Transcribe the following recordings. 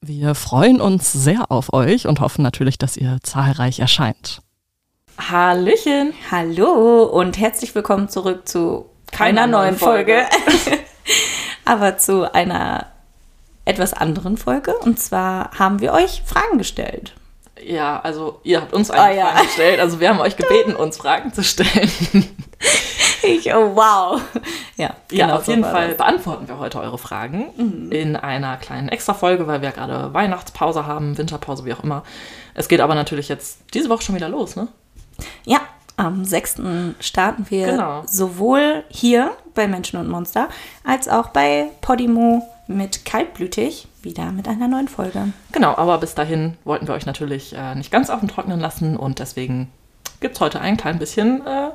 Wir freuen uns sehr auf euch und hoffen natürlich, dass ihr zahlreich erscheint. Hallöchen. Hallo und herzlich willkommen zurück zu keiner, neuen Folge, aber zu einer etwas anderen Folge. Und zwar haben wir euch Fragen gestellt. Ja, also ihr habt uns eine Ah, ja. Frage gestellt. Also wir haben euch gebeten, uns Fragen zu stellen. Ich, oh wow. Ja, Ja, genau auf so jeden Fall das. beantworten wir heute eure Fragen in einer kleinen Extra-Folge, weil wir gerade Weihnachtspause haben, Winterpause, wie auch immer. Es geht aber natürlich jetzt diese Woche schon wieder los, ne? Ja, am 6. starten wir Genau. sowohl hier bei Menschen und Monster als auch bei Podimo mit Kaltblütig wieder mit einer neuen Folge. Genau, aber bis dahin wollten wir euch natürlich äh, nicht ganz auf dem Trocknen lassen und deswegen gibt es heute ein klein bisschen äh,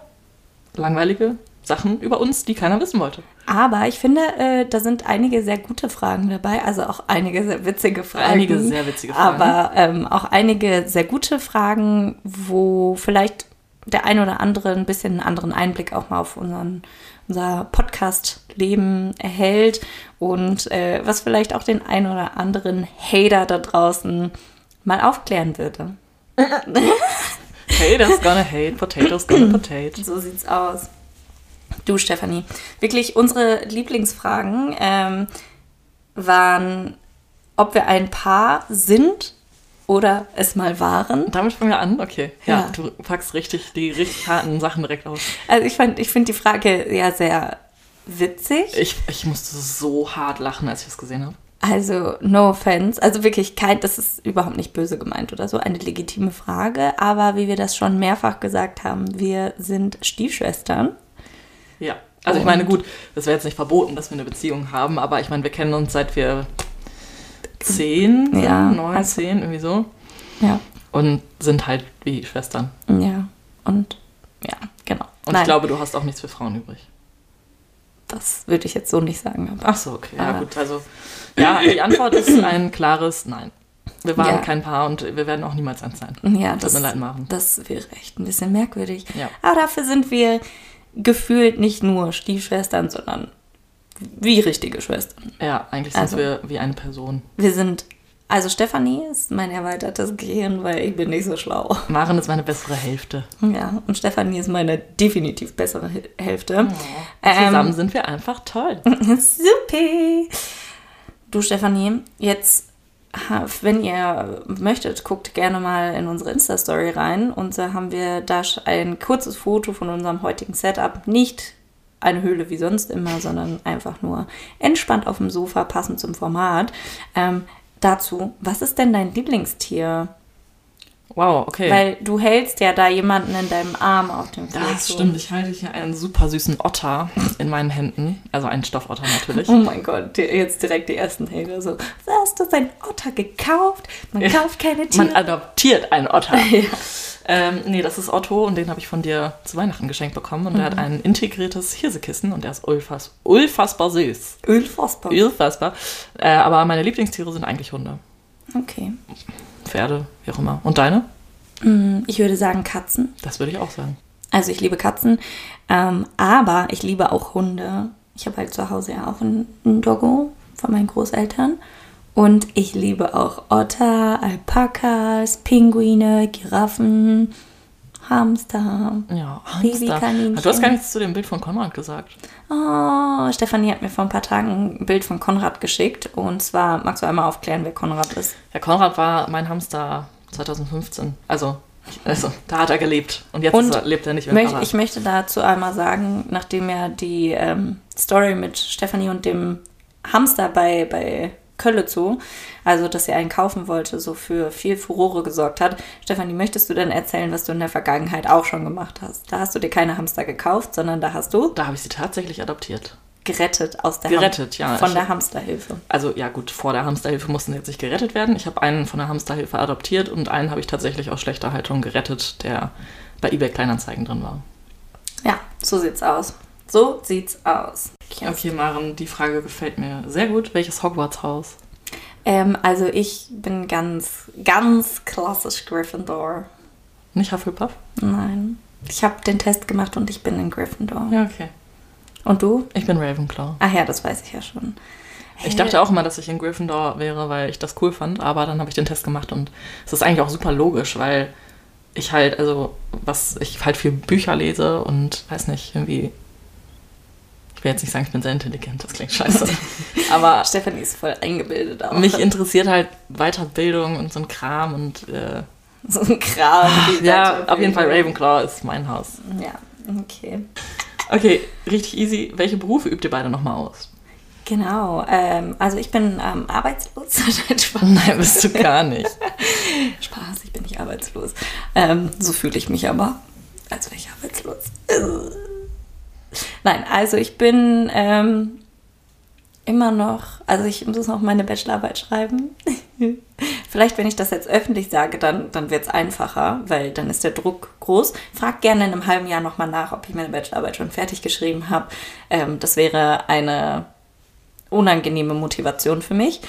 langweilige Sachen über uns, die keiner wissen wollte. Aber ich finde, äh, da sind einige sehr gute Fragen dabei, also auch einige sehr witzige Fragen. Einige sehr witzige Fragen. Aber ähm, auch einige sehr gute Fragen, wo vielleicht der ein oder andere ein bisschen einen anderen Einblick auch mal auf unseren, unser Podcast-Leben erhält und äh, was vielleicht auch den ein oder anderen Hater da draußen mal aufklären würde. Haters gonna hate, potatoes gonna potate. So sieht's aus. Du, Stefanie, wirklich unsere Lieblingsfragen ähm, waren, ob wir ein Paar sind oder es mal waren. Damit fangen wir an, okay. Ja, Ja. du packst richtig die richtig harten Sachen direkt aus. Also ich fand, ich finde die Frage ja sehr witzig. Ich, ich musste so hart lachen, als ich das gesehen habe. Also no offense, also wirklich kein, das ist überhaupt nicht böse gemeint oder so, eine legitime Frage. Aber wie wir das schon mehrfach gesagt haben, wir sind Stiefschwestern. Ja. Also ich meine, gut, das wäre jetzt nicht verboten, dass wir eine Beziehung haben, aber ich meine, wir kennen uns seit wir zehn, Ja, neun, also- zehn, irgendwie so. Ja, Und sind halt wie Schwestern. ja und ja, genau. Und ich glaube, du hast auch nichts für Frauen übrig. das würde ich jetzt so nicht sagen. Ach so, okay. Ja, gut. Also, ja, die Antwort ist ein klares Nein. Wir waren Ja. kein Paar und wir werden auch niemals eins sein. Ja, das, Maren. das wäre echt ein bisschen merkwürdig. Ja. Aber dafür sind wir gefühlt nicht nur Stiefschwestern, sondern wie richtige Schwestern. Ja, eigentlich sind Also- wir wie eine Person. Wir sind, also Stefanie ist mein erweitertes Gehirn, weil ich bin nicht so schlau. Maren ist meine bessere Hälfte. Ja, und Stefanie ist meine definitiv bessere Hälfte. Zusammen Ähm, sind wir einfach toll. Super. Du, Stefanie, jetzt, wenn ihr möchtet, guckt gerne mal in unsere Insta-Story rein. Und da haben wir da ein kurzes Foto von unserem heutigen Setup. Nicht eine Höhle wie sonst immer, sondern einfach nur entspannt auf dem Sofa, passend zum Format. Ähm, dazu, was ist denn dein Lieblingstier? Wow, okay. Weil du hältst ja da jemanden in deinem Arm auf dem Foto. das stimmt. Ich halte hier einen super süßen Otter in meinen Händen. Also einen Stoffotter natürlich. Oh mein Gott, jetzt direkt die ersten Hater so. Hast du einen Otter gekauft? Man kauft keine Tiere. Man adoptiert einen Otter. ähm, nee, das ist Otto und den habe ich von dir zu Weihnachten geschenkt bekommen. Und der hat ein integriertes Hirsekissen und der ist ulfass, unfassbar süß. Ölfassbar. Unfassbar. Äh, aber meine Lieblingstiere sind eigentlich Hunde. Okay. Pferde, wie auch immer. Und deine? Mm, Ich würde sagen Katzen. Das würde ich auch sagen. Also ich liebe Katzen, ähm, aber ich liebe auch Hunde. Ich habe halt zu Hause ja auch einen, einen Doggo von meinen Großeltern. Und ich liebe auch Otter, Alpakas, Pinguine, Giraffen, Hamster. Ja, Hamster. Babykaninchen. Du hast gar nichts zu dem Bild von Konrad gesagt. Oh, Stefanie hat mir vor ein paar Tagen ein Bild von Konrad geschickt. Und zwar, magst du einmal aufklären, wer Konrad ist? Ja, Konrad war mein Hamster 2015. Also, also da hat er gelebt. Und jetzt Und er, lebt er nicht mehr. Möcht, ich möchte dazu einmal sagen, nachdem ja die ähm, Story mit Stefanie und dem Hamster bei, bei Kölle zu, also dass sie einen kaufen wollte, so für viel Furore gesorgt hat. Stefanie, möchtest du denn erzählen, was du in der Vergangenheit auch schon gemacht hast? Da hast du dir keine Hamster gekauft, sondern da hast du da habe ich sie tatsächlich adoptiert. gerettet aus der Gerettet, Ham ja. Von der Hamsterhilfe. Also ja gut, vor der Hamsterhilfe mussten jetzt nicht gerettet werden. Ich habe einen von der Hamsterhilfe adoptiert und einen habe ich tatsächlich aus schlechter Haltung gerettet, der bei eBay Kleinanzeigen drin war. Ja, so sieht's aus. So sieht's aus. Okay, Maren, die Frage gefällt mir sehr gut. Welches Hogwarts-Haus? Ähm, also ich bin ganz, ganz klassisch Gryffindor. Nicht Hufflepuff? Nein. Ich habe den Test gemacht und ich bin in Gryffindor. Ja, okay. Und du? Ich bin Ravenclaw. Ach ja, das weiß ich ja schon. Ich dachte auch immer, dass ich in Gryffindor wäre, weil ich das cool fand, aber dann habe ich den Test gemacht und es ist eigentlich auch super logisch, weil ich halt, also, was, ich halt viel Bücher lese und weiß nicht, irgendwie. Ich will jetzt nicht sagen, ich bin sehr intelligent, das klingt scheiße. aber Stefanie ist voll eingebildet auch. mich interessiert halt Weiterbildung und so ein Kram und äh, so ein Kram. die ja, auf jeden Fall Ravenclaw ist mein Haus. Ja, okay. Okay, richtig easy. Welche Berufe übt ihr beide nochmal aus? Genau. Ähm, also ich bin ähm, arbeitslos. Nein, bist du gar nicht. Spaß, ich bin nicht arbeitslos. Ähm, so fühle ich mich aber, als wäre ich arbeitslos. Nein, also ich bin ähm, immer noch, also ich muss noch meine Bachelorarbeit schreiben. Vielleicht, wenn ich das jetzt öffentlich sage, dann, dann wird es einfacher, weil dann ist der Druck groß. Frag gerne in einem halben Jahr nochmal nach, ob ich meine Bachelorarbeit schon fertig geschrieben habe. Ähm, das wäre eine unangenehme Motivation für mich.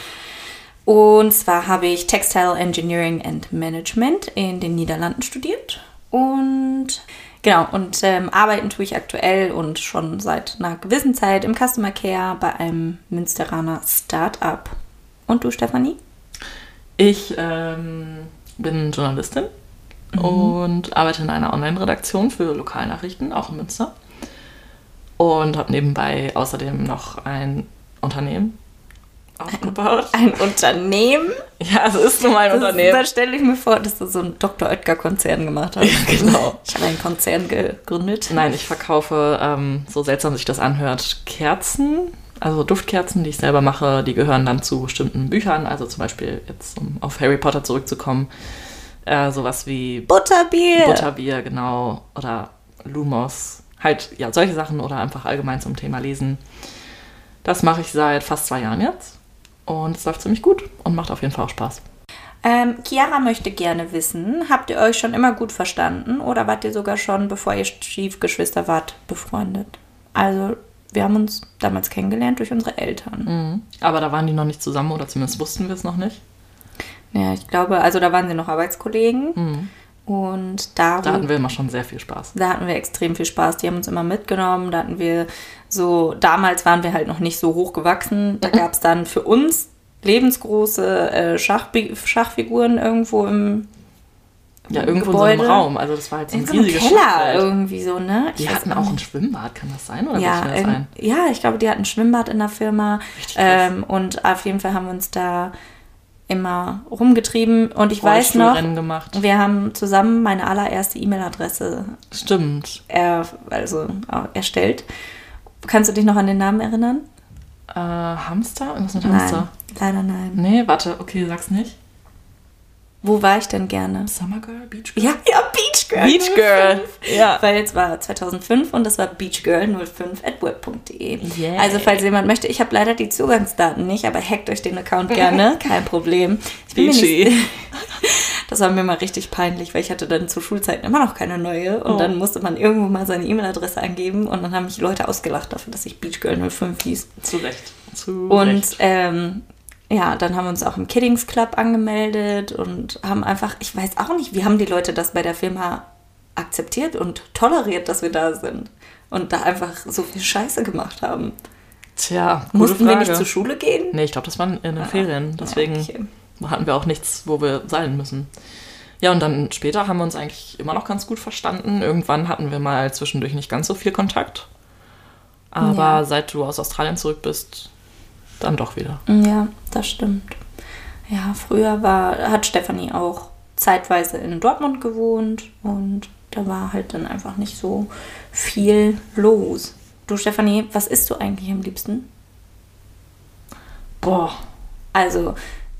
Und zwar habe ich Textile Engineering and Management in den Niederlanden studiert. Und genau, und ähm, arbeiten tue ich aktuell und schon seit einer gewissen Zeit im Customer Care bei einem Münsteraner Start-up. Und du, Stefanie? Ich ähm, bin Journalistin und arbeite in einer Online-Redaktion für Lokalnachrichten, auch in Münster. Und habe nebenbei außerdem noch ein Unternehmen aufgebaut. Ein Unternehmen? Ja, also ist nun mal ein Das, Unternehmen. da stelle ich mir vor, dass du so einen Dr. Oetker-Konzern gemacht hast. Ja, genau. Ich habe einen Konzern gegründet. Nein, ich verkaufe, ähm, so seltsam sich das anhört, Kerzen, also Duftkerzen, die ich selber mache, die gehören dann zu bestimmten Büchern, also zum Beispiel jetzt, um auf Harry Potter zurückzukommen, äh, sowas wie Butterbier. Butterbier, genau, oder Lumos, halt, ja, solche Sachen oder einfach allgemein zum Thema Lesen. Das mache ich seit fast zwei Jahren jetzt und es läuft ziemlich gut und macht auf jeden Fall auch Spaß. Ähm, Chiara möchte gerne wissen, habt ihr euch schon immer gut verstanden oder wart ihr sogar schon, bevor ihr Stiefgeschwister wart, befreundet? Also, wir haben uns damals kennengelernt durch unsere Eltern. Mhm. Aber da waren die noch nicht zusammen oder zumindest wussten wir es noch nicht. Ja, ich glaube, also da waren sie noch Arbeitskollegen Mhm. Und da, Da hatten wir immer schon sehr viel Spaß. da hatten wir extrem viel Spaß. Die haben uns immer mitgenommen. Da hatten wir so, damals waren wir halt noch nicht so hoch gewachsen. Da gab es dann für uns lebensgroße äh, Schachbi- Schachfiguren irgendwo im, Ja, im irgendwo Gebäude. in so einem Raum. Also das war halt so in ein so riesiges Keller Schachfeld. irgendwie so, ne? Ich Die hatten auch ein. Schwimmbad, kann das sein? Oder Ja, ich das ein? ja, ich glaube, die hatten ein Schwimmbad in der Firma. Ähm, und auf jeden Fall haben wir uns da immer rumgetrieben. Und ich weiß noch, gemacht. wir haben zusammen meine allererste E-Mail-Adresse Stimmt. er, also, äh, erstellt. Kannst du dich noch an den Namen erinnern? Äh, Hamster? Was mit Hamster? Nein, leider nein. Nee, warte, okay, sag's nicht. Wo war ich denn gerne? Summer Girl, Beach Girl? Ja, ja, Beach Girl. Beach Girl. 05. Ja. Weil es war 2005 und das war beachgirl05 at web.de. Yay. Also falls jemand möchte, ich habe leider die Zugangsdaten nicht, aber hackt euch den Account gerne, kein Problem. Ich bin Beachy. nicht, das war mir mal richtig peinlich, weil ich hatte dann zu Schulzeiten immer noch keine neue und Oh. dann musste man irgendwo mal seine E-Mail-Adresse angeben und dann haben mich Leute ausgelacht dafür, dass ich beachgirl05 hieß. Zu Recht. Zu Und Recht. ähm, ja, dann haben wir uns auch im Kiddings Club angemeldet und haben einfach, ich weiß auch nicht, wie haben die Leute das bei der Firma akzeptiert und toleriert, dass wir da sind und da einfach so viel Scheiße gemacht haben. Tja, Mussten wir nicht zur Schule gehen? Nee, ich glaube, das waren in den Ferien. Deswegen Ja, okay. hatten wir auch nichts, wo wir sein müssen. Ja, und dann später haben wir uns eigentlich immer noch ganz gut verstanden. Irgendwann hatten wir mal zwischendurch nicht ganz so viel Kontakt. Aber Ja. seit du aus Australien zurück bist, dann doch wieder. Ja, das stimmt. Ja, früher war, hat Stefanie auch zeitweise in Dortmund gewohnt und da war halt dann einfach nicht so viel los. Du, Stefanie, was isst du eigentlich am liebsten? Boah, Also,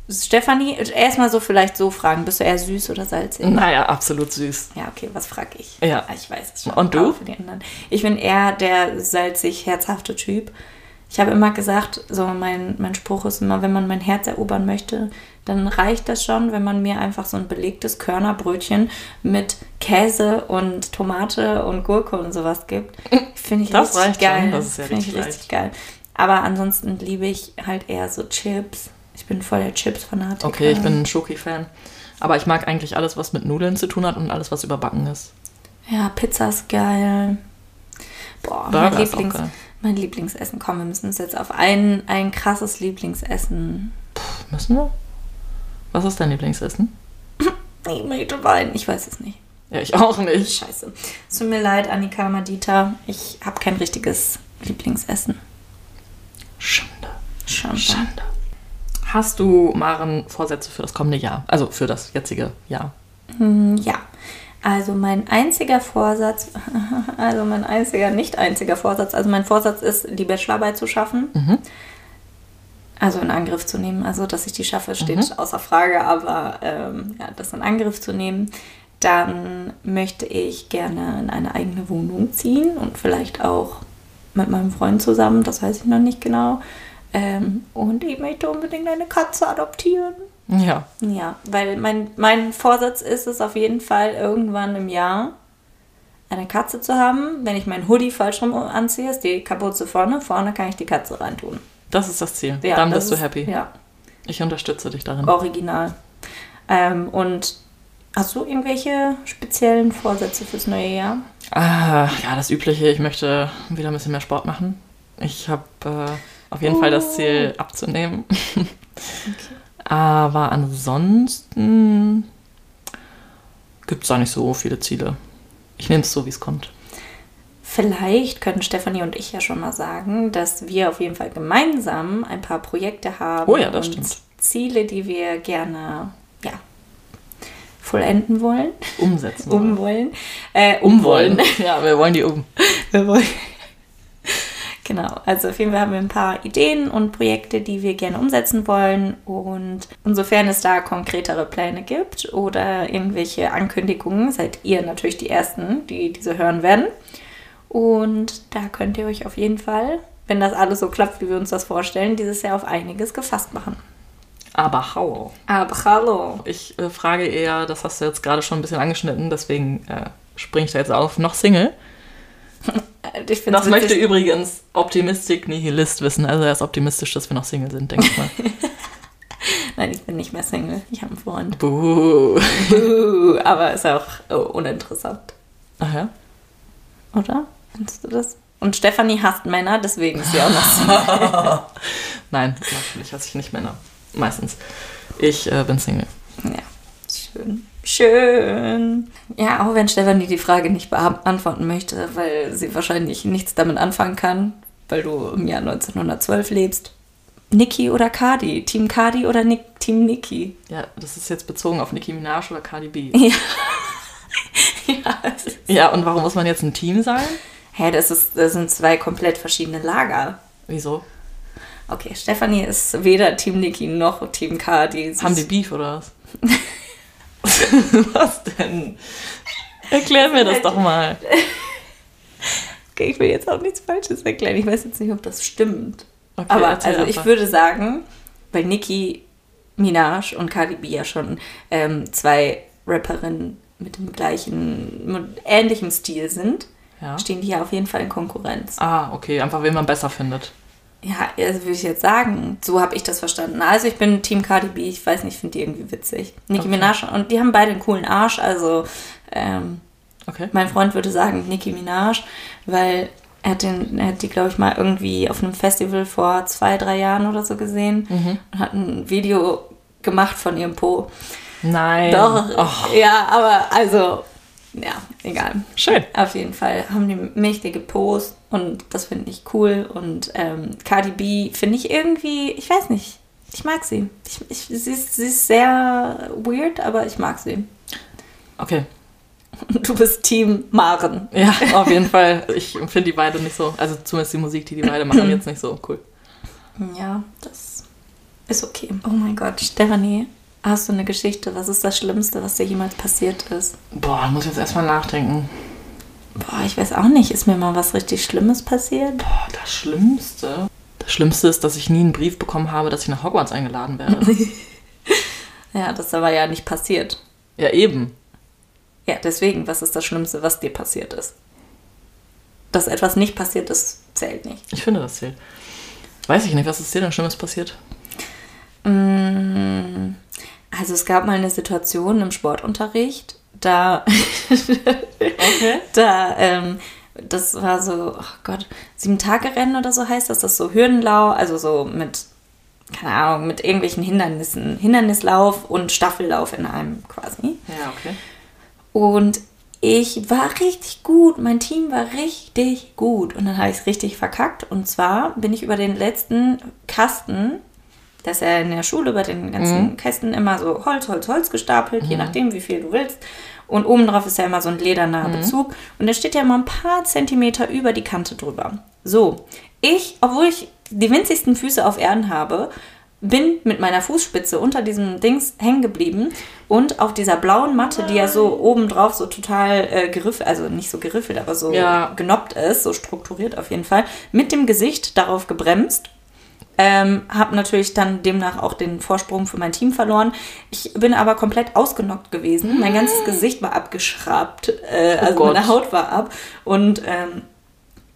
Stefanie, erstmal so vielleicht so fragen, bist du eher süß oder salzig? naja, absolut süß. Ja, okay, was frage ich? Ja. Ah, Ich weiß es schon. Und du? Ich bin eher der salzig, herzhafte Typ. Ich habe immer gesagt, so mein, mein Spruch ist immer, wenn man mein Herz erobern möchte, dann reicht das schon, wenn man mir einfach so ein belegtes Körnerbrötchen mit Käse und Tomate und Gurke und sowas gibt. Finde ich Das richtig reicht geil. schon, das ist ja Finde ich richtig geil. Aber ansonsten liebe ich halt eher so Chips. Ich bin voll der Chips-Fanatiker. Okay, ich bin ein Schoki-Fan. Aber ich mag eigentlich alles, was mit Nudeln zu tun hat und alles, was überbacken ist. Ja, Pizza ist geil. Boah, Burger mein, ist auch Lieblings, geil. Mein Lieblingsessen. Komm, wir müssen uns jetzt auf ein, ein krasses Lieblingsessen. Müssen wir? Was ist dein Lieblingsessen? Ich möchte weinen. Ich weiß es nicht. Ja, ich auch nicht. Scheiße. Es tut mir leid, Annika Madita. Ich habe kein richtiges Lieblingsessen. Schande. Schande. Schande. Hast du, Maren, Vorsätze für das kommende Jahr? Also für das jetzige Jahr? Hm, Ja. Also mein einziger Vorsatz, also mein einziger, nicht einziger Vorsatz, also mein Vorsatz ist, die Bachelorarbeit zu schaffen. Mhm. Also in Angriff zu nehmen. Also, dass ich die schaffe, steht außer Frage, aber ähm, ja, das in Angriff zu nehmen. Dann möchte ich gerne in eine eigene Wohnung ziehen und vielleicht auch mit meinem Freund zusammen, das weiß ich noch nicht genau. Ähm, und ich möchte unbedingt eine Katze adoptieren. Ja. Ja, weil mein, mein Vorsatz ist es auf jeden Fall, irgendwann im Jahr eine Katze zu haben. Wenn ich meinen Hoodie falsch rum anziehe, ist die Kapuze vorne. Vorne kann ich die Katze reintun. Das ist das Ziel. Ja, Dann das bist du ist- happy. Ja, Ich unterstütze dich darin. original. Ähm, und hast du irgendwelche speziellen Vorsätze fürs neue Jahr? Ah, ja, das Übliche. Ich möchte wieder ein bisschen mehr Sport machen. Ich habe äh, auf jeden Fall das Ziel, abzunehmen. Aber ansonsten gibt es da nicht so viele Ziele. Ich nehme es so, wie es kommt. Vielleicht können Stefanie und ich ja schon mal sagen, dass wir auf jeden Fall gemeinsam ein paar Projekte haben Oh ja, das und stimmt. Ziele, die wir gerne ja, vollenden wollen. Umsetzen. Um wollen. Äh, Umwollen. Ja, wir wollen die um. Wir wollen. Genau, also auf jeden Fall haben wir ein paar Ideen und Projekte, die wir gerne umsetzen wollen. Und insofern es da konkretere Pläne gibt oder irgendwelche Ankündigungen, seid ihr natürlich die Ersten, die diese hören werden. Und da könnt ihr euch auf jeden Fall, wenn das alles so klappt, wie wir uns das vorstellen, dieses Jahr auf einiges gefasst machen. Aber hallo. Aber hallo. Ich äh, frage eher, das hast du jetzt gerade schon ein bisschen angeschnitten, deswegen äh, springe ich da jetzt auf, noch Single. Ich Das möchte übrigens Optimistic Nihilist wissen. Also er ist optimistisch, dass wir noch Single sind, denke ich mal. Nein, ich bin nicht mehr Single. Ich habe einen Freund. Buh. Buh, Aber ist auch oh, uninteressant. Ach ja? Oder? Findest du das? Und Stefanie hasst Männer, deswegen ist sie auch noch Single. Nein, natürlich hasse ich nicht Männer. Meistens. Ich äh, bin Single. ja, schön. Schön. Ja, auch wenn Stefanie die Frage nicht beantworten möchte, weil sie wahrscheinlich nichts damit anfangen kann, weil du im Jahr 1912 lebst. Niki oder Cardi? Team Cardi oder Nick, Team Niki? Ja, das ist jetzt bezogen auf Nicki Minaj oder Cardi B. Ja, ist- Ja, und warum muss man jetzt ein Team sein? Hä, das, ist, das sind zwei komplett verschiedene Lager. Wieso? Okay, Stefanie ist weder Team Niki noch Team Cardi. Haben die Beef oder was? was denn? Erklär mir das doch mal. Okay, ich will jetzt auch nichts Falsches erklären. Ich weiß jetzt nicht, ob das stimmt. Okay, Aber also ich würde sagen, weil Nicki Minaj und Cardi B ja schon ähm, zwei Rapperinnen mit dem gleichen, mit ähnlichem Stil sind, Ja. stehen die ja auf jeden Fall in Konkurrenz. Ah, okay, einfach wen man besser findet. Ja, also würde ich jetzt sagen, so habe ich das verstanden. Also ich bin Team Cardi B, ich weiß nicht, ich finde die irgendwie witzig. Nicki Okay. Minaj und die haben beide einen coolen Arsch, also ähm, Okay. mein Freund würde sagen Nicki Minaj, weil er hat, den, er hat die, glaube ich, mal irgendwie auf einem Festival vor zwei, drei Jahren oder so gesehen Mhm. und hat ein Video gemacht von ihrem Po. Nein. Doch, Och, ja, aber also, ja, egal. schön. Auf jeden Fall haben die mächtige Pos und das finde ich cool. Und ähm, Cardi B finde ich irgendwie, ich weiß nicht, ich mag sie. Ich, ich, sie, ist, sie ist sehr weird, aber ich mag sie. Okay. Du bist Team Maren. Ja, auf jeden Fall. Ich finde die beide nicht so, also zumindest die Musik, die die beide machen, jetzt nicht so cool. Ja, das ist okay. Oh mein Gott, Stefanie, hast du eine Geschichte? Was ist das Schlimmste, was dir jemals passiert ist? Boah, muss jetzt erstmal nachdenken. Boah, ich weiß auch nicht. Ist mir mal was richtig Schlimmes passiert? Boah, das Schlimmste. Das Schlimmste ist, dass ich nie einen Brief bekommen habe, dass ich nach Hogwarts eingeladen werde. Ja, das ist aber ja nicht passiert. ja, eben. Ja, deswegen, was ist das Schlimmste, was dir passiert ist? Dass etwas nicht passiert ist, zählt nicht. Ich finde, das zählt. Weiß ich nicht, was ist dir denn Schlimmes passiert? Mm, Also es gab mal eine Situation im Sportunterricht, da, Okay. da, ähm, das war so, oh Gott, sieben Tage Rennen oder so heißt das, das ist so Hürdenlau, also so mit, keine Ahnung, mit irgendwelchen Hindernissen, Hindernislauf und Staffellauf in einem quasi. Ja, okay. Und ich war richtig gut. Mein Team war richtig gut. Und dann habe ich es richtig verkackt. Und zwar bin ich über den letzten Kasten, das ist ja in der Schule über den ganzen Kästen immer so Holz, Holz, Holz gestapelt, je nachdem, wie viel du willst. Und obendrauf ist ja immer so ein lederner Bezug. Und der steht ja immer ein paar Zentimeter über die Kante drüber. So, ich, obwohl ich die winzigsten Füße auf Erden habe, bin mit meiner Fußspitze unter diesem Dings hängen geblieben und auf dieser blauen Matte, die ja so obendrauf so total äh, geriffelt, also nicht so geriffelt, aber so Ja. genoppt ist, so strukturiert auf jeden Fall, mit dem Gesicht darauf gebremst. Ähm, habe natürlich dann demnach auch den Vorsprung für mein Team verloren. Ich bin aber komplett ausgenockt gewesen. Mein ganzes Gesicht war abgeschraubt, äh, also Gott. meine Haut war ab und ähm,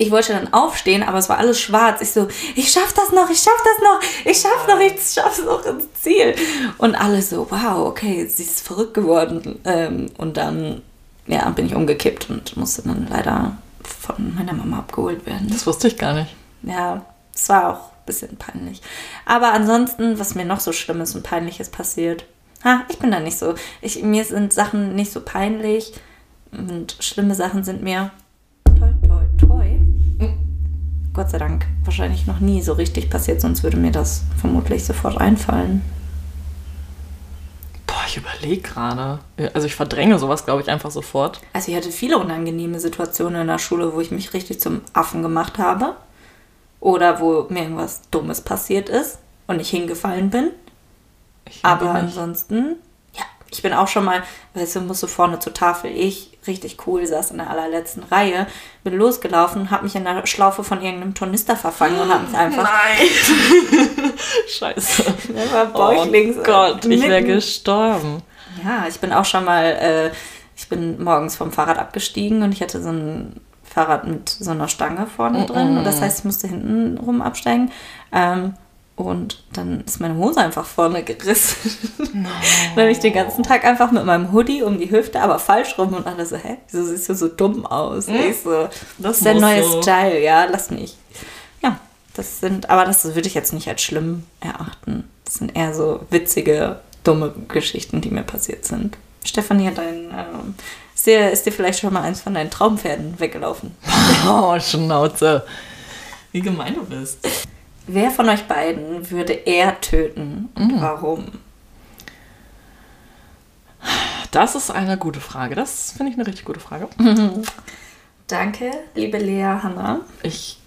ich wollte dann aufstehen, aber es war alles schwarz. Ich so, ich schaff das noch, ich schaff das noch, ich schaff noch, ich schaff's noch ins Ziel. Und alle so, wow, okay, sie ist verrückt geworden. Ähm, und dann, ja, bin ich umgekippt und musste dann leider von meiner Mama abgeholt werden. Das wusste ich gar nicht. Ja, es war auch bisschen peinlich. Aber ansonsten, was mir noch so Schlimmes und Peinliches passiert. Ha, ich bin da nicht so. Ich, mir sind Sachen nicht so peinlich. Und schlimme Sachen sind mir toi, toi, toi. Gott sei Dank wahrscheinlich noch nie so richtig passiert, sonst würde mir das vermutlich sofort einfallen. Boah, ich überlege gerade. Also ich verdränge sowas, glaube ich, einfach sofort. Also ich hatte viele unangenehme Situationen in der Schule, wo ich mich richtig zum Affen gemacht habe. Oder wo mir irgendwas Dummes passiert ist und ich hingefallen bin. Ich Aber ansonsten, ja, ich bin auch schon mal, weißt du, musste vorne zur Tafel. Ich, richtig cool, saß in der allerletzten Reihe, bin losgelaufen, habe mich in der Schlaufe von irgendeinem Tornister verfangen und habe mich einfach Nein! Scheiße. bäuchlings. oh Gott, ich wäre mitten- gestorben. Ja, ich bin auch schon mal, äh, ich bin morgens vom Fahrrad abgestiegen und ich hatte so ein Fahrrad mit so einer Stange vorne drin. Und das heißt, ich musste hinten rum absteigen. Ähm, und dann ist meine Hose einfach vorne gerissen. dann habe ich den ganzen Tag einfach mit meinem Hoodie um die Hüfte, aber falsch rum und alle so, hä, wieso siehst du so dumm aus? Ich so, das ist der neue so. Style, ja, lass mich. Ja, das sind, aber das würde ich jetzt nicht als schlimm erachten. Das sind eher so witzige, dumme Geschichten, die mir passiert sind. Stefanie hat ein, ähm, ist, dir, ist dir vielleicht schon mal eins von deinen Traumpferden weggelaufen? Oh, Schnauze. Wie gemein du bist. Wer von euch beiden würde er töten und warum? Das ist eine gute Frage. Das finde ich eine richtig gute Frage. Danke, liebe Lea Hanna. Ich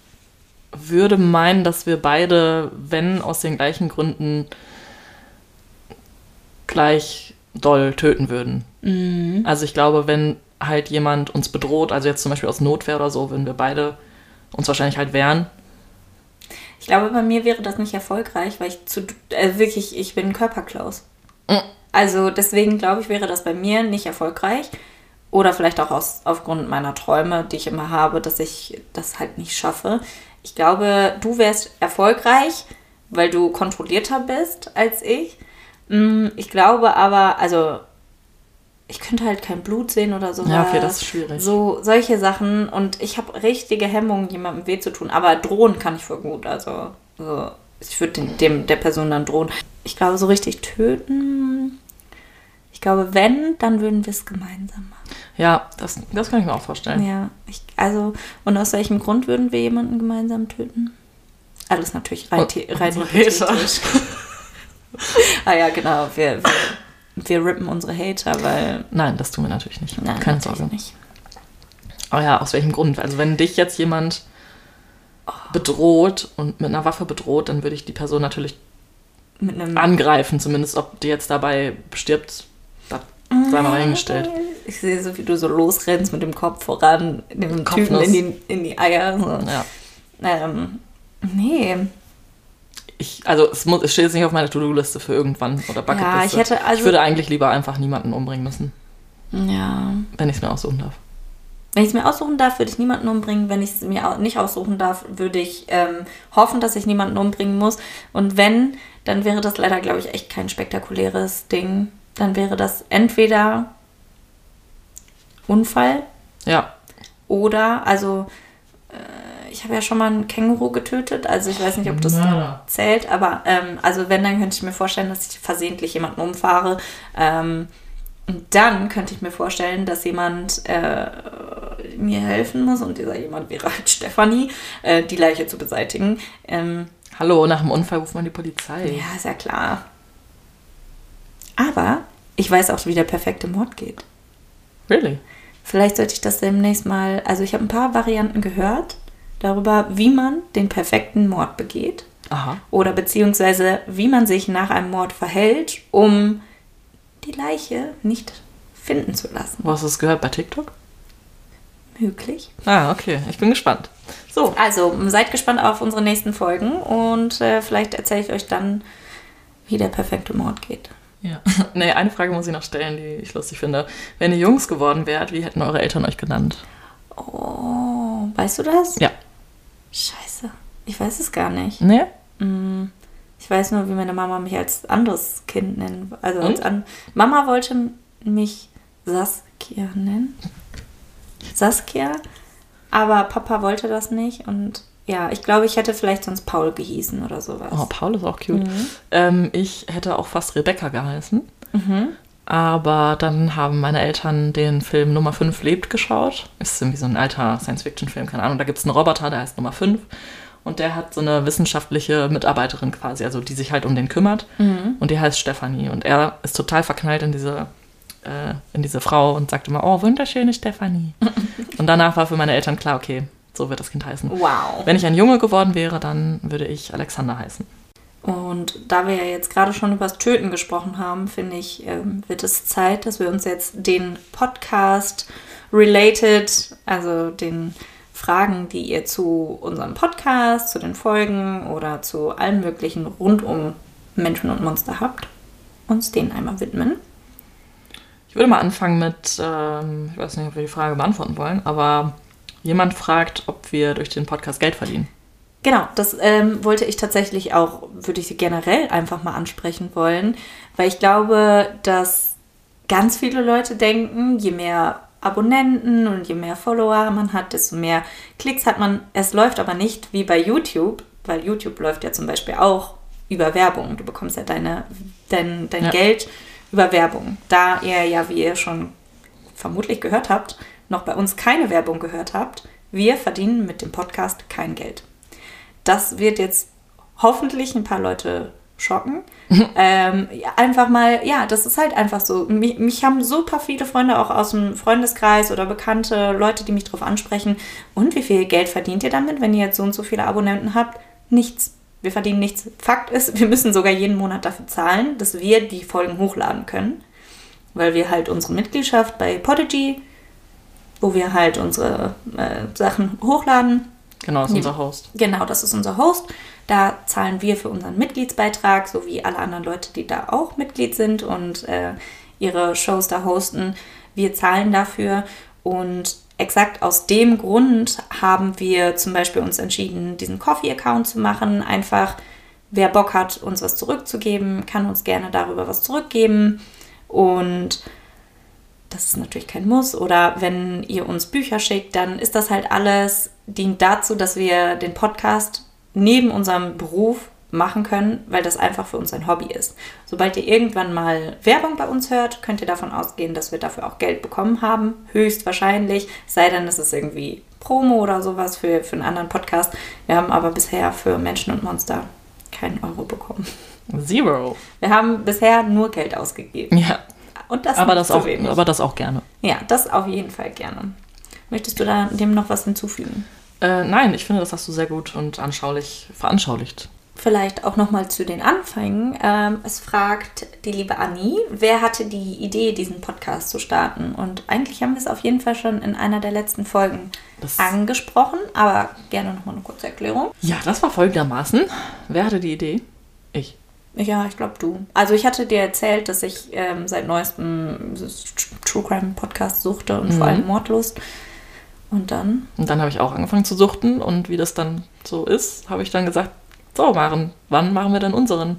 würde meinen, dass wir beide, wenn aus den gleichen Gründen, gleich doll töten würden. Also ich glaube, wenn halt jemand uns bedroht, also jetzt zum Beispiel aus Notwehr oder so, würden wir beide uns wahrscheinlich halt wehren. Ich glaube, bei mir wäre das nicht erfolgreich, weil ich zu, äh, wirklich, ich bin Körperklaus. Mm. Also deswegen glaube ich, wäre das bei mir nicht erfolgreich. Oder vielleicht auch aus, aufgrund meiner Träume, die ich immer habe, dass ich das halt nicht schaffe. Ich glaube, du wärst erfolgreich, weil du kontrollierter bist als ich. Mm, Ich glaube aber, also ich könnte halt kein Blut sehen oder so. Ja, okay, das ist schwierig. So solche Sachen und ich habe richtige Hemmungen, jemandem weh zu tun. Aber drohen kann ich voll gut. Also, so, ich würde dem, der Person dann drohen. Ich glaube, so richtig töten. Ich glaube, wenn, dann würden wir es gemeinsam machen. Ja, das, das kann ich mir auch vorstellen. Ja, ich, also, und aus welchem Grund würden wir jemanden gemeinsam töten? Alles natürlich rein, Und- rein unsere hypothetisch. ah ja, genau. Wir, wir, wir rippen unsere Hater, weil. Nein, das tun wir natürlich nicht. Nein, Keine natürlich Sorge. nicht. Aber ja, aus welchem Grund? Also wenn dich jetzt jemand bedroht und mit einer Waffe bedroht, dann würde ich die Person natürlich angreifen, zumindest ob die jetzt dabei stirbt. Das sei mal dahingestellt. Ich sehe so, wie du so losrennst mit dem Kopf voran, dem. Typen in die, in die Eier. So. Ja. Ähm, nee, ich, also es, muss, es steht jetzt nicht auf meiner To-Do-Liste für irgendwann oder Bucketliste. Ja, ich hätte also- ich würde eigentlich lieber einfach niemanden umbringen müssen, Ja. wenn ich es mir aussuchen darf. Wenn ich es mir aussuchen darf, würde ich niemanden umbringen. Wenn ich es mir nicht aussuchen darf, würde ich ähm, hoffen, dass ich niemanden umbringen muss. Und wenn, dann wäre das leider, glaube ich, echt kein spektakuläres Ding. Dann wäre das entweder Unfall Ja, oder, also äh, ich habe ja schon mal einen Känguru getötet, also ich weiß nicht, ob das zählt, aber ähm, also wenn, dann könnte ich mir vorstellen, dass ich versehentlich jemanden umfahre. Ähm, und dann könnte ich mir vorstellen, dass jemand äh, mir helfen muss und dieser jemand wäre halt Stefanie, äh, die Leiche zu beseitigen. Ähm, hallo, nach dem Unfall ruft man die Polizei. ja, ist ja klar. Aber ich weiß auch, wie der perfekte Mord geht. Really? Vielleicht sollte ich das demnächst mal. Also, ich habe ein paar Varianten gehört darüber, wie man den perfekten Mord begeht. Aha. Oder beziehungsweise, wie man sich nach einem Mord verhält, um die Leiche nicht finden zu lassen. Wo hast du es gehört? Bei TikTok? Möglich. Ah, okay. Ich bin gespannt. So. Also, seid gespannt auf unsere nächsten Folgen und äh, vielleicht erzähle ich euch dann, wie der perfekte Mord geht. Ja. Nee, eine Frage muss ich noch stellen, die ich lustig finde. Wenn ihr Jungs geworden wärt, wie hätten eure Eltern euch genannt? Oh, weißt du das? Ja. Scheiße. Ich weiß es gar nicht. Nee? Mm, Ich weiß nur, wie meine Mama mich als anderes Kind nennen. Also als an Mama wollte mich Saskia nennen. Saskia. Aber Papa wollte das nicht. Und ja, ich glaube, ich hätte vielleicht sonst Paul gehießen oder sowas. Oh, Paul ist auch cute. Ähm, ich hätte auch fast Rebecca geheißen. Mhm. Aber dann haben meine Eltern den Film Nummer 5 lebt geschaut. Ist irgendwie so ein alter Science-Fiction-Film, keine Ahnung. Da gibt es einen Roboter, der heißt Nummer 5. Und der hat so eine wissenschaftliche Mitarbeiterin quasi, also die sich halt um den kümmert. Und die heißt Stefanie. Und er ist total verknallt in diese, äh, in diese Frau und sagt immer, oh, wunderschöne Stefanie. und danach war für meine Eltern klar, okay, so wird das Kind heißen. Wow. Wenn ich ein Junge geworden wäre, dann würde ich Alexander heißen. Und da wir ja jetzt gerade schon über das Töten gesprochen haben, finde ich, ähm, wird es Zeit, dass wir uns jetzt den Podcast related, also den Fragen, die ihr zu unserem Podcast, zu den Folgen oder zu allem Möglichen rund um Menschen und Monster habt, uns denen einmal widmen. Ich würde mal anfangen mit, ähm, ich weiß nicht, ob wir die Frage beantworten wollen, aber jemand fragt, ob wir durch den Podcast Geld verdienen. Genau, das ähm, wollte ich tatsächlich auch, würde ich generell einfach mal ansprechen wollen, weil ich glaube, dass ganz viele Leute denken, je mehr Abonnenten und je mehr Follower man hat, desto mehr Klicks hat man. Es läuft aber nicht wie bei YouTube, weil YouTube läuft ja zum Beispiel auch über Werbung. Du bekommst ja deine, dein, dein Ja. Geld über Werbung. Da ihr ja, wie ihr schon vermutlich gehört habt, noch bei uns keine Werbung gehört habt, wir verdienen mit dem Podcast kein Geld. Das wird jetzt hoffentlich ein paar Leute schocken. ähm, einfach mal, ja, das ist halt einfach so. Mich, mich haben super viele Freunde auch aus dem Freundeskreis oder bekannte Leute, die mich darauf ansprechen. Und wie viel Geld verdient ihr damit, wenn ihr jetzt so und so viele Abonnenten habt? Nichts. Wir verdienen nichts. Fakt ist, wir müssen sogar jeden Monat dafür zahlen, dass wir die Folgen hochladen können. Weil wir halt unsere Mitgliedschaft bei Podigy, wo wir halt unsere äh, Sachen hochladen, Genau, ist Nee. unser Host. Genau, das ist unser Host. Da zahlen wir für unseren Mitgliedsbeitrag, so wie alle anderen Leute, die da auch Mitglied sind und äh, ihre Shows da hosten. Wir zahlen dafür und exakt aus dem Grund haben wir zum Beispiel uns entschieden, diesen Coffee-Account zu machen. Einfach, wer Bock hat, uns was zurückzugeben, kann uns gerne darüber was zurückgeben. Und das ist natürlich kein Muss. Oder wenn ihr uns Bücher schickt, dann ist das halt alles, dient dazu, dass wir den Podcast neben unserem Beruf machen können, weil das einfach für uns ein Hobby ist. Sobald ihr irgendwann mal Werbung bei uns hört, könnt ihr davon ausgehen, dass wir dafür auch Geld bekommen haben. Höchstwahrscheinlich. Sei denn, es ist irgendwie Promo oder sowas für, für einen anderen Podcast. Wir haben aber bisher für Menschen und Monster keinen Euro bekommen. Zero. Wir haben bisher nur Geld ausgegeben. Ja, Und das, aber das, auch, wenig. aber das auch gerne. Ja, das auf jeden Fall gerne. Möchtest du da dem noch was hinzufügen? Äh, nein, ich finde, das hast du sehr gut und anschaulich veranschaulicht. Vielleicht auch noch mal zu den Anfängen. Ähm, es fragt die liebe Annie, wer hatte die Idee, diesen Podcast zu starten? Und eigentlich haben wir es auf jeden Fall schon in einer der letzten Folgen Das- angesprochen, aber gerne noch mal eine kurze Erklärung. Ja, das war folgendermaßen. Wer hatte die Idee? Ich. Ja, ich glaube du. Also ich hatte dir erzählt, dass ich ähm, seit neuestem True Crime Podcast suchte und Mhm. vor allem Mordlust. Und dann, Und dann habe ich auch angefangen zu suchten und wie das dann so ist, habe ich dann gesagt, so Maren, wann machen wir denn unseren?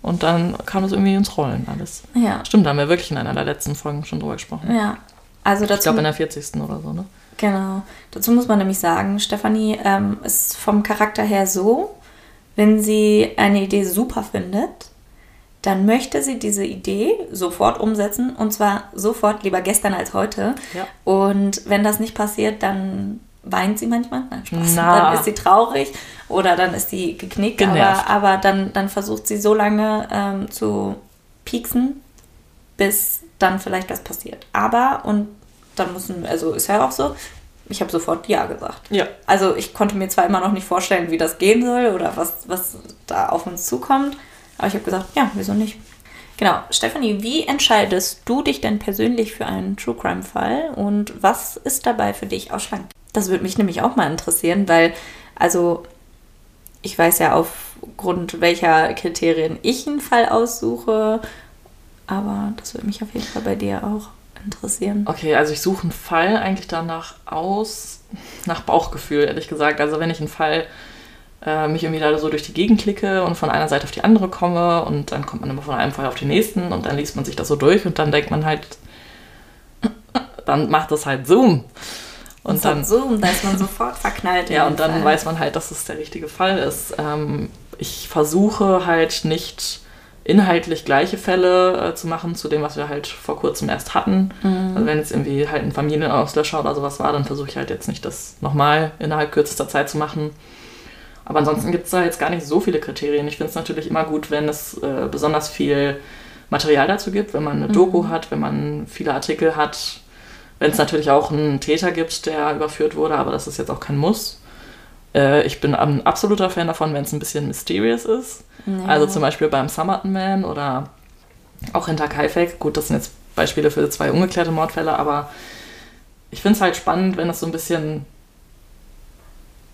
Und dann kam es irgendwie ins Rollen alles. ja, Stimmt, da haben wir wirklich in einer der letzten Folgen schon drüber gesprochen. ja. Also Ich dazu, glaube in der 40. oder so, ne? genau. Dazu muss man nämlich sagen, Stefanie ähm, ist vom Charakter her so, wenn sie eine Idee super findet, dann möchte sie diese Idee sofort umsetzen und zwar sofort, lieber gestern als heute. Ja. Und wenn das nicht passiert, dann weint sie manchmal. Nein, Spaß. Na. Dann ist sie traurig oder dann ist sie geknickt. Genervt. Aber, aber dann, dann versucht sie so lange ähm, zu pieksen, bis dann vielleicht was passiert. Aber, und dann müssen, also ist ja auch so, ich habe sofort Ja gesagt. Ja. Also ich konnte mir zwar immer noch nicht vorstellen, wie das gehen soll oder was, was da auf uns zukommt, aber ich habe gesagt, ja, wieso nicht? Genau, Stefanie, wie entscheidest du dich denn persönlich für einen True Crime Fall und was ist dabei für dich ausschlaggebend? Das würde mich nämlich auch mal interessieren, weil, also, ich weiß ja aufgrund welcher Kriterien ich einen Fall aussuche, aber das würde mich auf jeden Fall bei dir auch interessieren. Okay, also ich suche einen Fall eigentlich danach aus, nach Bauchgefühl, ehrlich gesagt. Also wenn ich einen Fall äh, mich irgendwie da so durch die Gegend klicke und von einer Seite auf die andere komme und dann kommt man immer von einem Fall auf den nächsten und dann liest man sich das so durch und dann denkt man halt, dann macht das halt Zoom. Und dann, so, und da ist man sofort verknallt. ja, und dann Fall. weiß man halt, dass es der richtige Fall ist. Ähm, ich versuche halt nicht inhaltlich gleiche Fälle äh, zu machen zu dem, was wir halt vor kurzem erst hatten. Also wenn jetzt irgendwie halt ein Familienauslöscher oder sowas war, dann versuche ich halt jetzt nicht das nochmal innerhalb kürzester Zeit zu machen. Aber ansonsten gibt es da jetzt gar nicht so viele Kriterien. Ich finde es natürlich immer gut, wenn es äh, besonders viel Material dazu gibt, wenn man eine Doku hat, wenn man viele Artikel hat, wenn es natürlich auch einen Täter gibt, der überführt wurde, aber das ist jetzt auch kein Muss. Äh, ich bin ein absoluter Fan davon, wenn es ein bisschen mysterious ist. Also zum Beispiel beim Summerton Man oder auch hinter Kaifek. Gut, das sind jetzt Beispiele für zwei ungeklärte Mordfälle, aber ich finde es halt spannend, wenn es so ein bisschen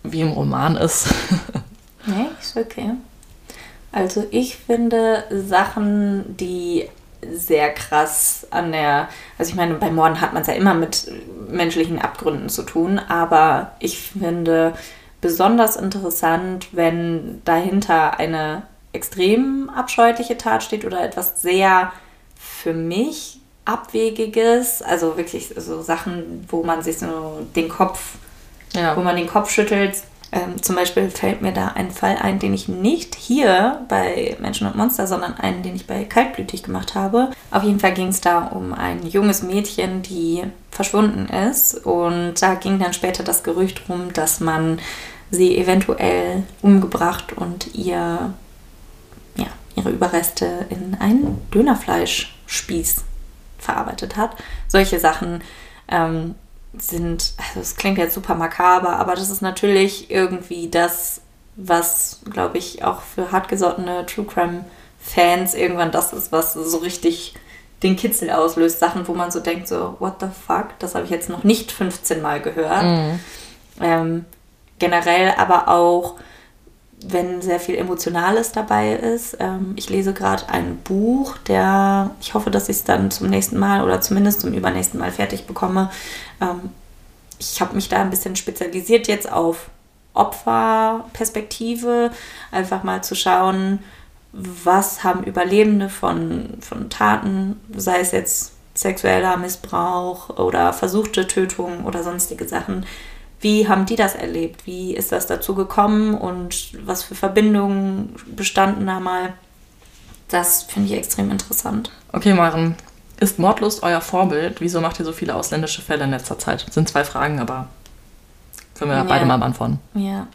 wie im Roman ist. Nee, ist okay. Also ich finde Sachen, die sehr krass an der, also ich meine, bei Morden hat man es ja immer mit menschlichen Abgründen zu tun, aber ich finde besonders interessant, wenn dahinter eine extrem abscheuliche Tat steht oder etwas sehr für mich abwegiges, also wirklich so Sachen, wo man sich so den Kopf ja. wo man den Kopf schüttelt. Ähm, zum Beispiel fällt mir da ein Fall ein, den ich nicht hier bei Menschen und Monster, sondern einen, den ich bei Kaltblütig gemacht habe. Auf jeden Fall ging es da um ein junges Mädchen, die verschwunden ist. Und da ging dann später das Gerücht rum, dass man sie eventuell umgebracht und ihr, ja, ihre Überreste in einen Dönerfleischspieß verarbeitet hat. Solche Sachen ähm, sind, also es klingt jetzt super makaber, aber das ist natürlich irgendwie das, was, glaube ich, auch für hartgesottene True Crime Fans irgendwann das ist, was so richtig den Kitzel auslöst. Sachen, wo man so denkt, so, what the fuck, das habe ich jetzt noch nicht 15 Mal gehört. Mhm. Ähm, generell aber auch, wenn sehr viel Emotionales dabei ist. Ähm, ich lese gerade ein Buch, der, ich hoffe, dass ich es dann zum nächsten Mal oder zumindest zum übernächsten Mal fertig bekomme. Ähm, ich habe mich da ein bisschen spezialisiert jetzt auf Opferperspektive, einfach mal zu schauen, was haben Überlebende von, von Taten, sei es jetzt sexueller Missbrauch oder versuchte Tötung oder sonstige Sachen, wie haben die das erlebt? Wie ist das dazu gekommen und was für Verbindungen bestanden da mal? Das finde ich extrem interessant. Okay, Maren. Ist Mordlust euer Vorbild? Wieso macht ihr so viele ausländische Fälle in letzter Zeit? Das sind zwei Fragen, aber können wir Ja. beide mal beantworten. Ja,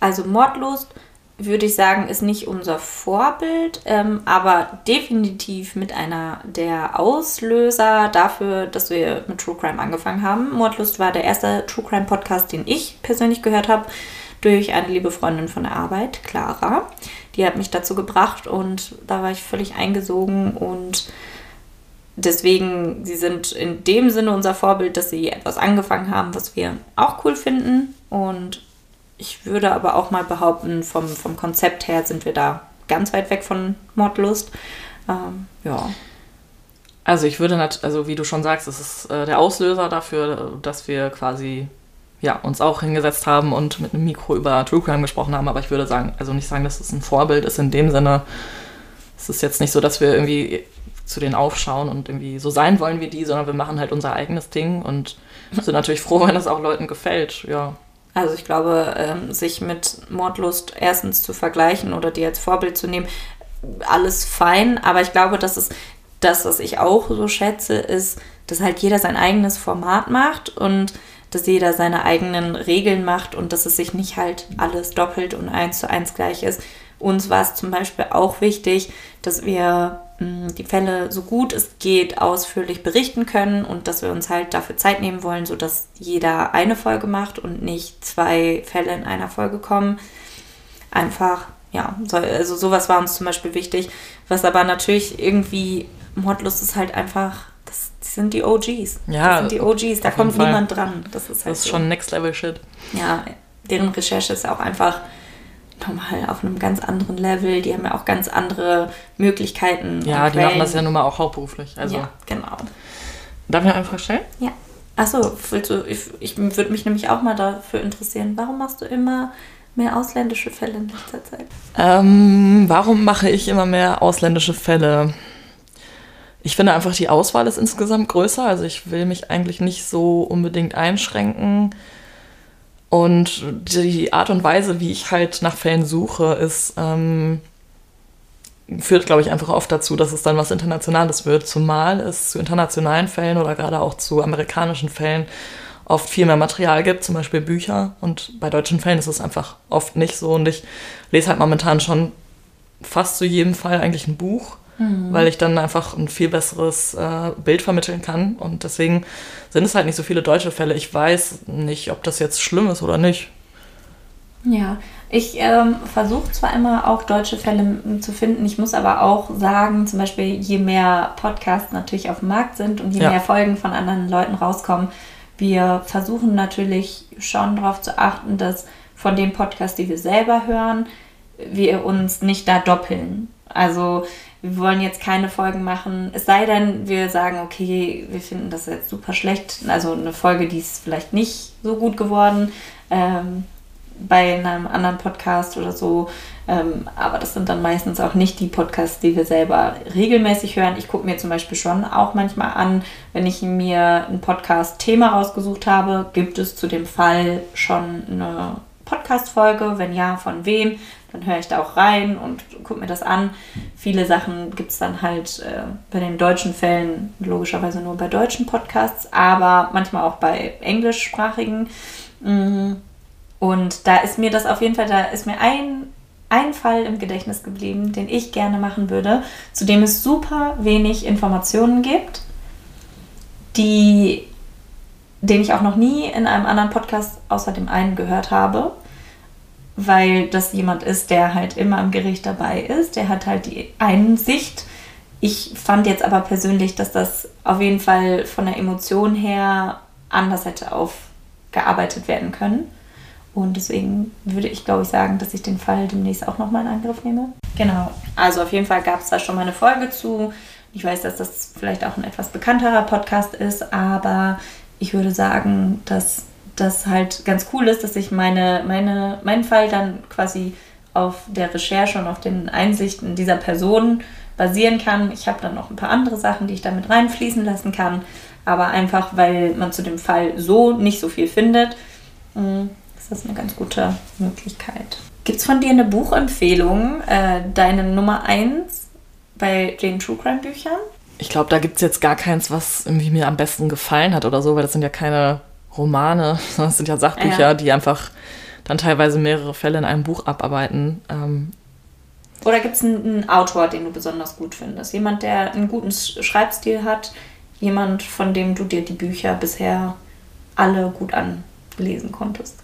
also Mordlust würde ich sagen, ist nicht unser Vorbild, ähm, aber definitiv mit einer der Auslöser dafür, dass wir mit True Crime angefangen haben. Mordlust war der erste True Crime Podcast, den ich persönlich gehört habe, durch eine liebe Freundin von der Arbeit, Clara. Die hat mich dazu gebracht und da war ich völlig eingesogen und deswegen, sie sind in dem Sinne unser Vorbild, dass sie etwas angefangen haben, was wir auch cool finden. Und ich würde aber auch mal behaupten, vom, vom Konzept her sind wir da ganz weit weg von Mordlust. Ähm, ja. Also ich würde, nat also wie du schon sagst, es ist äh, der Auslöser dafür, dass wir quasi ja, uns auch hingesetzt haben und mit einem Mikro über True Crime gesprochen haben. Aber ich würde sagen, also nicht sagen, dass es ein Vorbild ist in dem Sinne. Es ist jetzt nicht so, dass wir irgendwie zu denen aufschauen und irgendwie so sein wollen wie die, sondern wir machen halt unser eigenes Ding und sind natürlich froh, wenn das auch Leuten gefällt, ja. Also ich glaube, ähm, sich mit Mordlust erstens zu vergleichen oder die als Vorbild zu nehmen, alles fein, aber ich glaube, dass es das, was ich auch so schätze, ist, dass halt jeder sein eigenes Format macht und dass jeder seine eigenen Regeln macht und dass es sich nicht halt alles doppelt und eins zu eins gleich ist. Uns war es zum Beispiel auch wichtig, dass wir mh, die Fälle so gut es geht ausführlich berichten können und dass wir uns halt dafür Zeit nehmen wollen, sodass jeder eine Folge macht und nicht zwei Fälle in einer Folge kommen. Einfach, ja, so, also sowas war uns zum Beispiel wichtig. Was aber natürlich irgendwie, Mordlust ist halt einfach das, sind die OGs. Ja, das sind die OGs, da kommt niemand dran. Das ist halt Das ist so. schon Next Level Shit. Ja, deren Recherche ist auch einfach nochmal auf einem ganz anderen Level. Die haben ja auch ganz andere Möglichkeiten. Ja, die machen das ja nun mal auch hauptberuflich. Also, ja, genau. darf ich noch eine Frage stellen? Ja. Achso, ich, ich würde mich nämlich auch mal dafür interessieren, warum machst du immer mehr ausländische Fälle in letzter Zeit? Ähm, warum mache ich immer mehr ausländische Fälle? Ich finde einfach, die Auswahl ist insgesamt größer. Also ich will mich eigentlich nicht so unbedingt einschränken. Und die Art und Weise, wie ich halt nach Fällen suche, ist, ähm, führt, glaube ich, einfach oft dazu, dass es dann was Internationales wird. Zumal es zu internationalen Fällen oder gerade auch zu amerikanischen Fällen oft viel mehr Material gibt, zum Beispiel Bücher. Und bei deutschen Fällen ist es einfach oft nicht so. Und ich lese halt momentan schon fast zu jedem Fall eigentlich ein Buch, weil ich dann einfach ein viel besseres äh, Bild vermitteln kann. Und deswegen sind es halt nicht so viele deutsche Fälle. Ich weiß nicht, ob das jetzt schlimm ist oder nicht. Ja, ich ähm, versuche zwar immer auch deutsche Fälle zu finden, ich muss aber auch sagen, zum Beispiel, je mehr Podcasts natürlich auf dem Markt sind und je Ja. mehr Folgen von anderen Leuten rauskommen, wir versuchen natürlich schon darauf zu achten, dass von den Podcasts, die wir selber hören, wir uns nicht da doppeln. Also wir wollen jetzt keine Folgen machen, es sei denn, wir sagen, okay, wir finden das jetzt super schlecht, also eine Folge, die ist vielleicht nicht so gut geworden. Ähm, bei einem anderen Podcast oder so. Ähm, aber das sind dann meistens auch nicht die Podcasts, die wir selber regelmäßig hören. Ich gucke mir zum Beispiel schon auch manchmal an, wenn ich mir ein Podcast-Thema rausgesucht habe, gibt es zu dem Fall schon eine Podcast-Folge? Wenn ja, von wem? Dann höre ich da auch rein und gucke mir das an. Viele Sachen gibt es dann halt äh, bei den deutschen Fällen logischerweise nur bei deutschen Podcasts, aber manchmal auch bei englischsprachigen. Mm. Und da ist mir das auf jeden Fall, da ist mir ein, ein Fall im Gedächtnis geblieben, den ich gerne machen würde, zu dem es super wenig Informationen gibt, die, den ich auch noch nie in einem anderen Podcast außer dem einen gehört habe, weil das jemand ist, der halt immer im Gericht dabei ist, der hat halt die Einsicht. Ich fand jetzt aber persönlich, dass das auf jeden Fall von der Emotion her anders hätte aufgearbeitet werden können. Und deswegen würde ich, glaube ich, sagen, dass ich den Fall demnächst auch nochmal in Angriff nehme. Genau. Also auf jeden Fall gab es da schon mal eine Folge zu. Ich weiß, dass das vielleicht auch ein etwas bekannterer Podcast ist, aber ich würde sagen, dass das halt ganz cool ist, dass ich meine, meine, meinen Fall dann quasi auf der Recherche und auf den Einsichten dieser Person basieren kann. Ich habe dann noch ein paar andere Sachen, die ich damit reinfließen lassen kann. Aber einfach, weil man zu dem Fall so nicht so viel findet, mh, ist das eine ganz gute Möglichkeit. Gibt es von dir eine Buchempfehlung, äh, deine Nummer 1 bei den True Crime Büchern? Ich glaube, da gibt es jetzt gar keins, was irgendwie mir am besten gefallen hat oder so, weil das sind ja keine Romane, sondern das sind ja Sachbücher, Ja. die einfach dann teilweise mehrere Fälle in einem Buch abarbeiten. Ähm, Oder gibt es einen, Autor, den du besonders gut findest? Jemand, der einen guten Sch- Schreibstil hat? Jemand, von dem du dir die Bücher bisher alle gut anlesen konntest?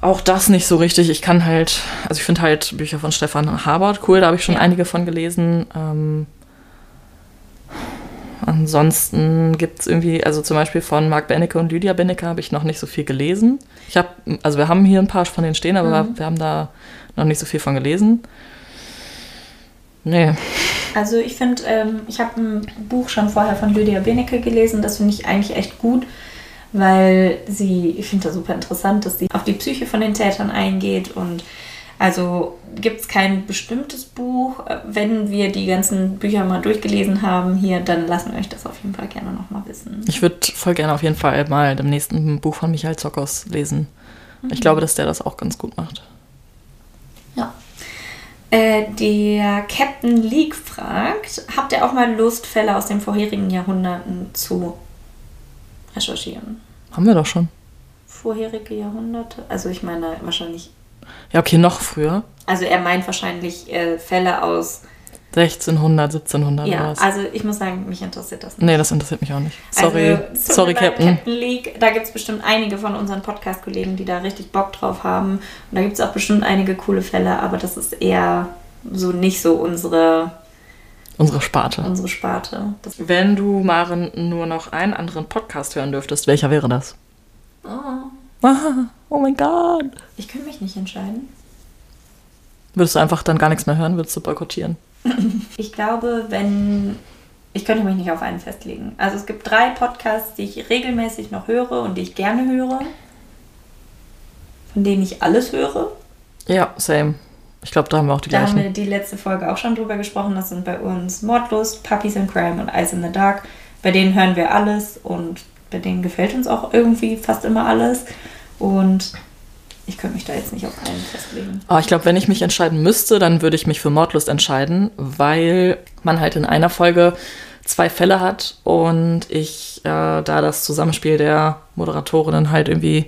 Auch das nicht so richtig. Ich kann halt, also ich finde halt Bücher von Stefan Habert cool, da habe ich schon Ja. einige von gelesen. Ähm, ansonsten gibt es irgendwie, also zum Beispiel von Marc Benecke und Lydia Benecke habe ich noch nicht so viel gelesen. Ich habe, also wir haben hier ein paar von denen stehen, aber Mhm. wir haben da noch nicht so viel von gelesen. Nee. Also ich finde, ähm, ich habe ein Buch schon vorher von Lydia Benecke gelesen, das finde ich eigentlich echt gut, weil sie, ich finde das super interessant, dass sie auf die Psyche von den Tätern eingeht und also gibt es kein bestimmtes Buch. Wenn wir die ganzen Bücher mal durchgelesen haben hier, dann lassen wir euch das auf jeden Fall gerne nochmal wissen. Ich würde voll gerne auf jeden Fall mal dem nächsten Buch von Michael Zockers lesen. Ich glaube, dass der das auch ganz gut macht. Ja. Äh, der Captain League fragt, habt ihr auch mal Lust, Fälle aus den vorherigen Jahrhunderten zu recherchieren? Haben wir doch schon. Vorherige Jahrhunderte? Also ich meine wahrscheinlich, Ja, okay, noch früher. also er meint wahrscheinlich äh, Fälle aus, 1600, 1700 ja, oder was. also ich muss sagen, mich interessiert das nicht. Nee, das interessiert mich auch nicht. Sorry, Also, sorry, Captain. Captain League. Da gibt es bestimmt einige von unseren Podcast-Kollegen, die da richtig Bock drauf haben. Und da gibt es auch bestimmt einige coole Fälle, aber das ist eher so nicht so unsere, Unsere Sparte. unsere Sparte. Das, Wenn du, Maren, nur noch einen anderen Podcast hören dürftest, welcher wäre das? oh, Ah, oh mein Gott. ich kann mich nicht entscheiden. Würdest du einfach dann gar nichts mehr hören? Würdest du boykottieren? Ich glaube, wenn. Ich könnte mich nicht auf einen festlegen. Also es gibt drei Podcasts, die ich regelmäßig noch höre und die ich gerne höre. Von denen ich alles höre. Ja, same. Ich glaube, da haben wir auch die Da haben gleichen. wir die letzte Folge auch schon drüber gesprochen. Das sind bei uns Mordlust, Puppies in Crime und Eyes in the Dark. Bei denen hören wir alles und bei denen gefällt uns auch irgendwie fast immer alles. Und ich könnte mich da jetzt nicht auf einen festlegen. Aber ich glaube, wenn ich mich entscheiden müsste, dann würde ich mich für Mordlust entscheiden, weil man halt in einer Folge zwei Fälle hat und ich äh, da das Zusammenspiel der Moderatorinnen halt irgendwie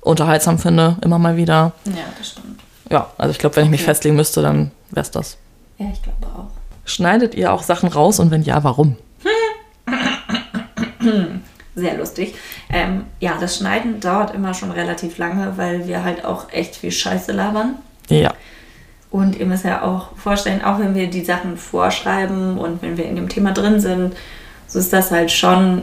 unterhaltsam finde, immer mal wieder. Ja, das stimmt. Ja, also ich glaube, wenn ich mich Okay. festlegen müsste, dann wäre es das. Ja, ich glaube auch. Schneidet ihr auch Sachen raus und wenn ja, warum? Sehr lustig. Ähm, ja, das Schneiden dauert immer schon relativ lange, weil wir halt auch echt viel Scheiße labern. Ja. Und ihr müsst ja auch vorstellen, auch wenn wir die Sachen vorschreiben und wenn wir in dem Thema drin sind, so ist das halt schon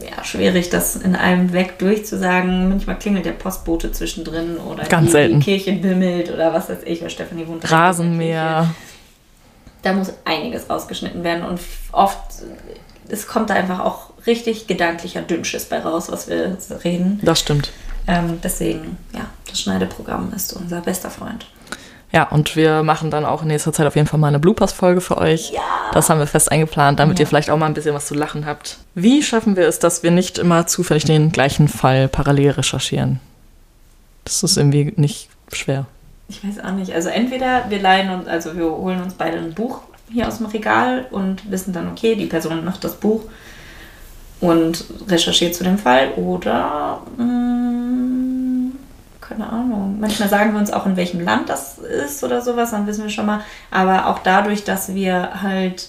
ja, schwierig, das in einem weg durchzusagen. Manchmal klingelt der Postbote zwischendrin oder Ganz die, die Kirche bimmelt oder was weiß ich, weil Stefanie wohnt. Rasenmäher. Da muss einiges rausgeschnitten werden und oft, es kommt da einfach auch richtig gedanklicher Dünnschiss bei raus, was wir reden. Das stimmt. Ähm, deswegen, ja, das Schneideprogramm ist unser bester Freund. Ja, und wir machen dann auch in nächster Zeit auf jeden Fall mal eine Bloopers-Folge für euch. Ja. Das haben wir fest eingeplant, damit Ja. ihr vielleicht auch mal ein bisschen was zu lachen habt. Wie schaffen wir es, dass wir nicht immer zufällig den gleichen Fall parallel recherchieren? Das ist irgendwie nicht schwer. Ich weiß auch nicht. Also entweder wir leihen uns, also wir holen uns beide ein Buch hier aus dem Regal und wissen dann, okay, die Person macht das Buch und recherchiert zu dem Fall oder mh, keine Ahnung. Manchmal sagen wir uns auch, in welchem Land das ist oder sowas, dann wissen wir schon mal. Aber auch dadurch, dass wir halt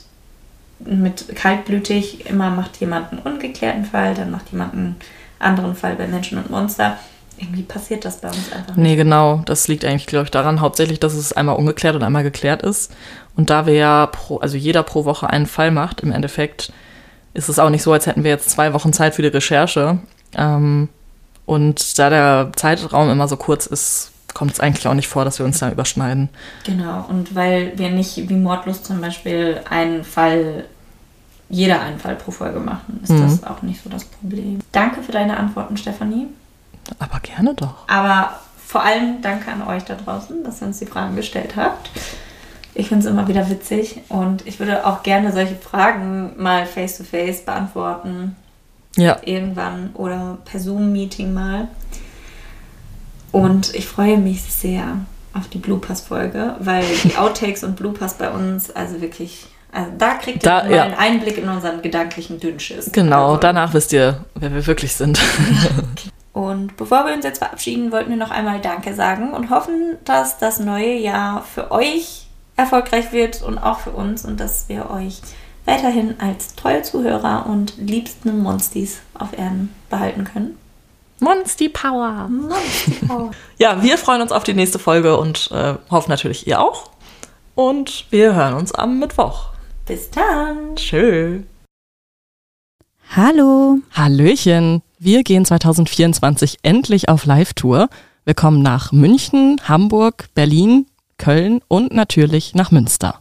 mit kaltblütig immer macht jemand einen ungeklärten Fall, dann macht jemand einen anderen Fall bei Menschen und Monster. Irgendwie passiert das bei uns einfach nicht. Nee, genau. Das liegt eigentlich, glaube ich, daran hauptsächlich, dass es einmal ungeklärt und einmal geklärt ist. Und da wir ja pro, also jeder pro Woche einen Fall macht, im Endeffekt ist es auch nicht so, als hätten wir jetzt zwei Wochen Zeit für die Recherche. Ähm, und da der Zeitraum immer so kurz ist, kommt es eigentlich auch nicht vor, dass wir uns da überschneiden. Genau, und weil wir nicht wie Mordlust zum Beispiel einen Fall, jeder einen Fall pro Folge machen, ist Mhm. das auch nicht so das Problem. Danke für deine Antworten, Stefanie. Aber gerne doch. Aber vor allem danke an euch da draußen, dass ihr uns die Fragen gestellt habt. Ich finde es immer wieder witzig und ich würde auch gerne solche Fragen mal face-to-face beantworten Ja, irgendwann oder per Zoom-Meeting mal. Und ich freue mich sehr auf die Bloopers-Folge, weil die Outtakes und Bloopers bei uns, also wirklich, also da kriegt Da- ihr ja. einen Einblick in unseren gedanklichen Dünnschiss. genau. Also, Danach wisst ihr, wer wir wirklich sind. Und bevor wir uns jetzt verabschieden, wollten wir noch einmal Danke sagen und hoffen, dass das neue Jahr für euch erfolgreich wird und auch für uns und dass wir euch weiterhin als treue Zuhörer und liebsten Monstis auf Erden behalten können. Monster Power. Monster. Ja, wir freuen uns auf die nächste Folge und äh, hoffen natürlich, ihr auch. Und wir hören uns am Mittwoch. Bis dann. Tschö. Hallo. Hallöchen, wir gehen 2024 endlich auf Live-Tour. Wir kommen nach München, Hamburg, Berlin, Köln und natürlich nach Münster.